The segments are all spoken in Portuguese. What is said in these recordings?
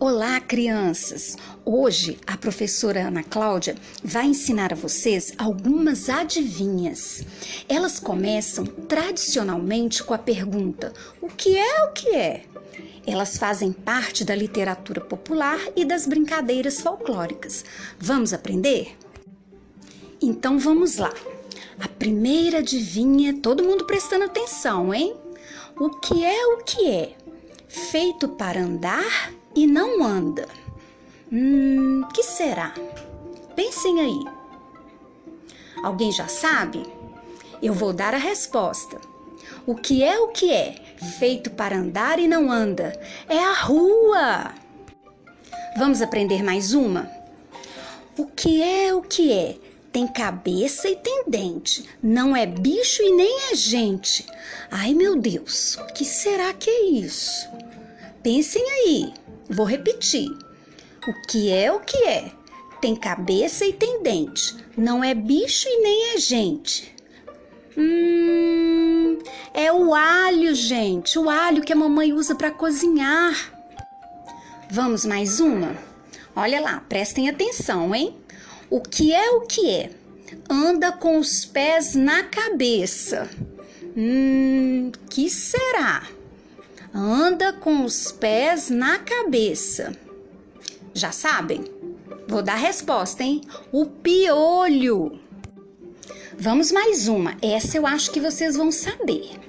Olá, crianças! Hoje a professora Ana Cláudia vai ensinar a vocês algumas adivinhas. Elas começam tradicionalmente com a pergunta: O que é o que é? Elas fazem parte da literatura popular e das brincadeiras folclóricas. Vamos aprender? Então vamos lá. A primeira adivinha, todo mundo prestando atenção, hein? O que é o que é? Feito para andar e não anda. Hum, que será? Pensem aí. Alguém já sabe? Eu vou dar a resposta. O que é o que é? Feito para andar e não anda. É a rua. Vamos aprender mais uma? O que é o que é? Tem cabeça e tem dente. Não é bicho e nem é gente. Ai meu Deus, o que será que é isso? Pensem aí. Vou repetir. O que é o que é? Tem cabeça e tem dente. Não é bicho e nem é gente. Hum, é o alho, gente. O alho que a mamãe usa para cozinhar. Vamos mais uma? Olha lá, prestem atenção, hein? O que é o que é? Anda com os pés na cabeça. Hum, que será? Anda com os pés na cabeça. Já sabem? Vou dar resposta, hein? O piolho. Vamos mais uma. Essa eu acho que vocês vão saber.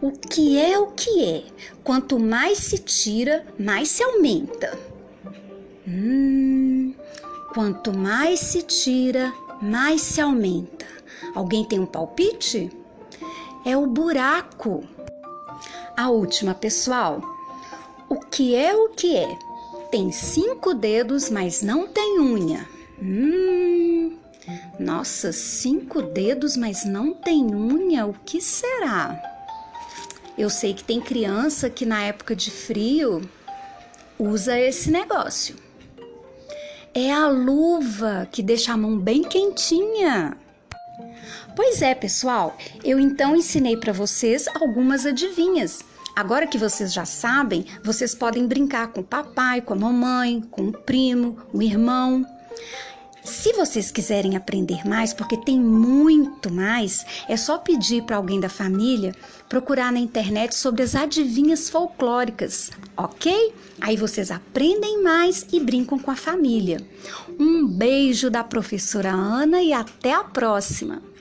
O que é o que é? Quanto mais se tira, mais se aumenta. Hum, quanto mais se tira, mais se aumenta. Alguém tem um palpite? É o buraco. A última, pessoal. O que é o que é? Tem cinco dedos, mas não tem unha. Hum, nossa, cinco dedos, mas não tem unha? O que será? Eu sei que tem criança que na época de frio usa esse negócio. É a luva que deixa a mão bem quentinha. Pois é, pessoal, eu então ensinei para vocês algumas adivinhas. Agora que vocês já sabem, vocês podem brincar com o papai, com a mamãe, com o primo, o irmão. Se vocês quiserem aprender mais, porque tem muito mais, é só pedir para alguém da família procurar na internet sobre as adivinhas folclóricas, ok? Aí vocês aprendem mais e brincam com a família. Um beijo da professora Ana e até a próxima!